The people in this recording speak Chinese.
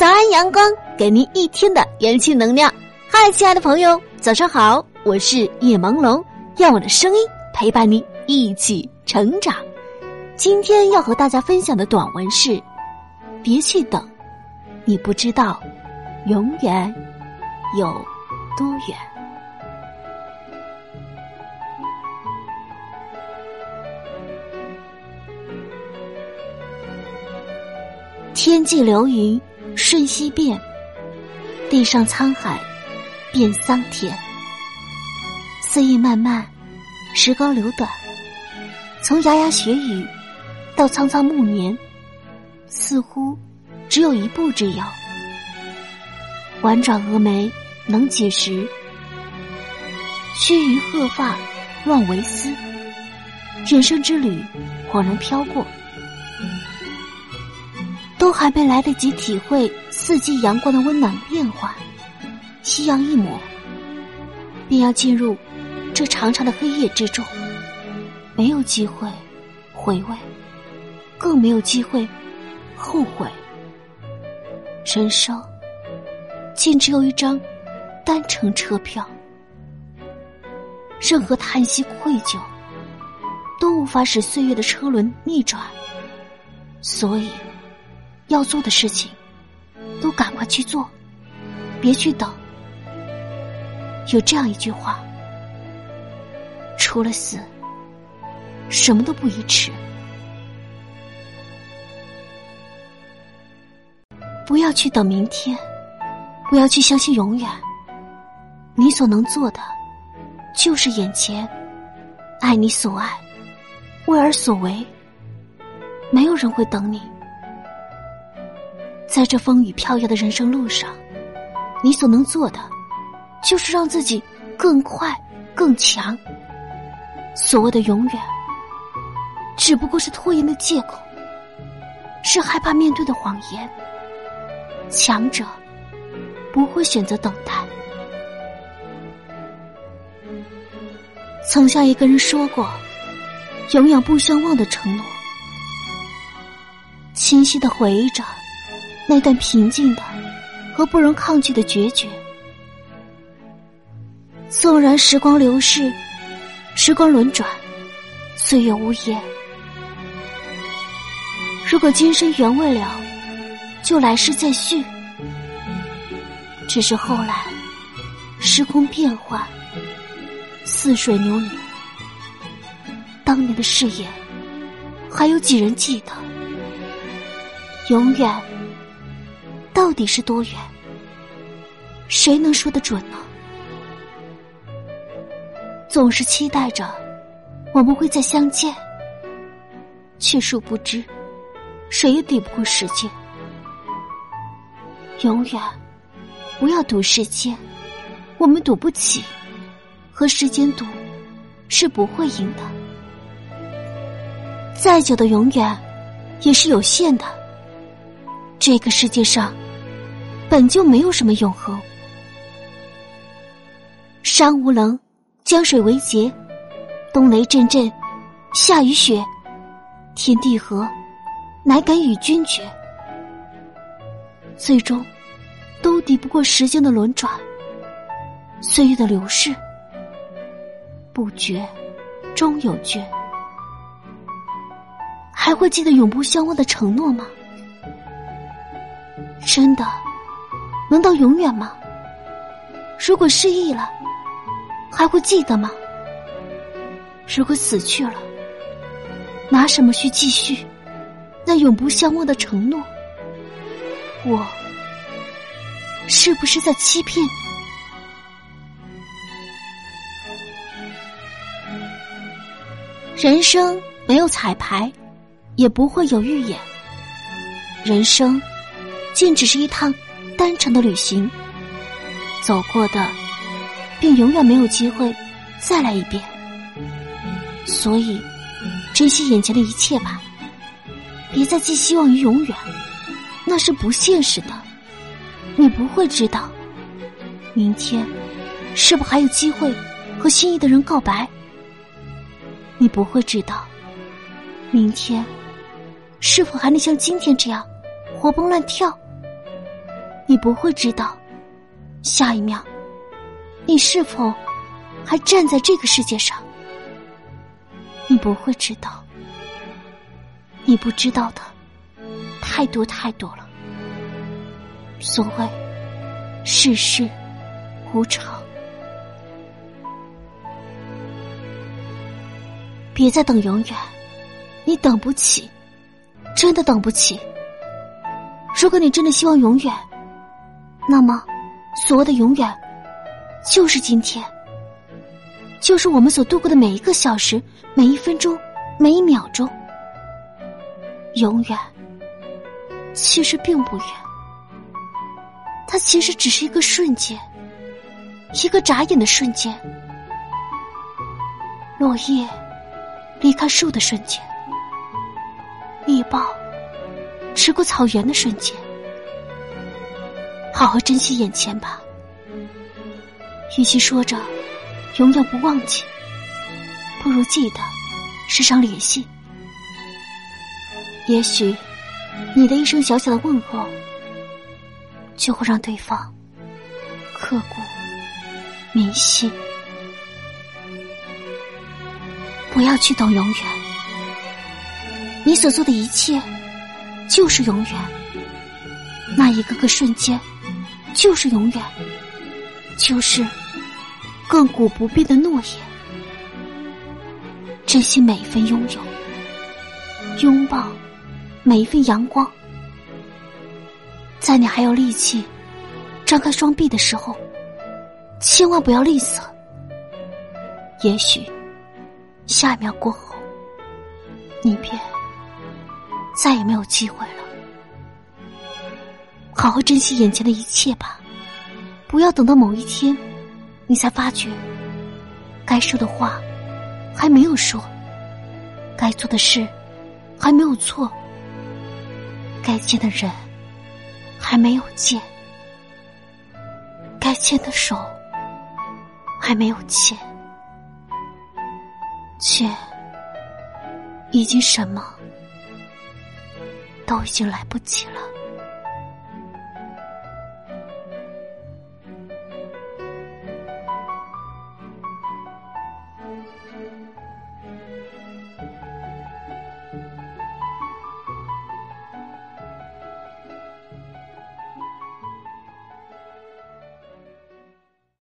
早安，阳光，给您一天的元气能量。嗨，亲爱的朋友，早上好！我是夜朦胧，让我的声音陪伴你一起成长。今天要和大家分享的短文是：别去等，你不知道永远有多远。天际流云。瞬息变，地上沧海变桑田。岁月漫漫，时光流短，从牙牙学语到苍苍暮年，似乎只有一步之遥。婉转蛾眉能几时？须臾鹤发乱为丝。人生之旅，恍然飘过。都还没来得及体会四季阳光的温暖变化，夕阳一抹，便要进入这长长的黑夜之中，没有机会回味，更没有机会后悔。人生竟只有一张单程车票，任何叹息愧疚都无法使岁月的车轮逆转，所以。要做的事情，都赶快去做，别去等。有这样一句话：除了死，什么都不宜迟。不要去等明天，不要去相信永远。你所能做的，就是眼前，爱你所爱，为而所为。没有人会等你。在这风雨飘摇的人生路上，你所能做的，就是让自己更快、更强。所谓的永远，只不过是拖延的借口，是害怕面对的谎言。强者不会选择等待。曾向一个人说过永远不相忘的承诺，清晰的回忆着。那段平静的和不容抗拒的决绝，纵然时光流逝，时光轮转，岁月无言。如果今生缘未了，就来世再续。只是后来，时空变幻，似水流年，当年的誓言，还有几人记得？永远。到底是多远？谁能说得准呢？总是期待着我们会再相见，却殊不知，谁也抵不过时间。永远不要赌时间，我们赌不起，和时间赌是不会赢的。再久的永远，也是有限的。这个世界上。本就没有什么永恒。山无棱，江水为竭，冬雷阵阵，夏雨雪，天地合，乃敢与君绝。最终，都抵不过时间的轮转，岁月的流逝。不绝，终有绝。还会记得永不相忘的承诺吗？真的。能到永远吗？如果失忆了，还会记得吗？如果死去了，拿什么去继续那永不相忘的承诺？我是不是在欺骗？人生没有彩排，也不会有预演。人生，竟只是一趟。单程的旅行，走过的，便永远没有机会再来一遍。所以，珍惜眼前的一切吧，别再寄希望于永远，那是不现实的。你不会知道，明天是否还有机会和心仪的人告白。你不会知道，明天是否还能像今天这样活蹦乱跳。你不会知道，下一秒，你是否还站在这个世界上。你不会知道，你不知道的太多太多了。所谓世事无常，别再等永远，你等不起，真的等不起。如果你真的希望永远，那么所谓的永远，就是今天。就是我们所度过的每一个小时、每一分钟、每一秒钟，永远其实并不远，它其实只是一个瞬间，一个眨眼的瞬间，落叶离开树的瞬间，猎豹驰过草原的瞬间，好好珍惜眼前吧，与其说着。永远不忘记，不如记得时常联系。也许你的一声小小的问候，就会让对方刻骨铭心。不要去等永远，你所做的一切就是永远。那一个个瞬间就是永远，就是。亘古不变的诺言，珍惜每一份拥有，拥抱每一份阳光。在你还有力气张开双臂的时候，千万不要吝啬。也许下一秒过后，你便再也没有机会了。好好珍惜眼前的一切吧，不要等到某一天。你才发觉，该说的话还没有说，该做的事还没有做，该见的人还没有见，该牵的手还没有牵，却已经什么都已经来不及了。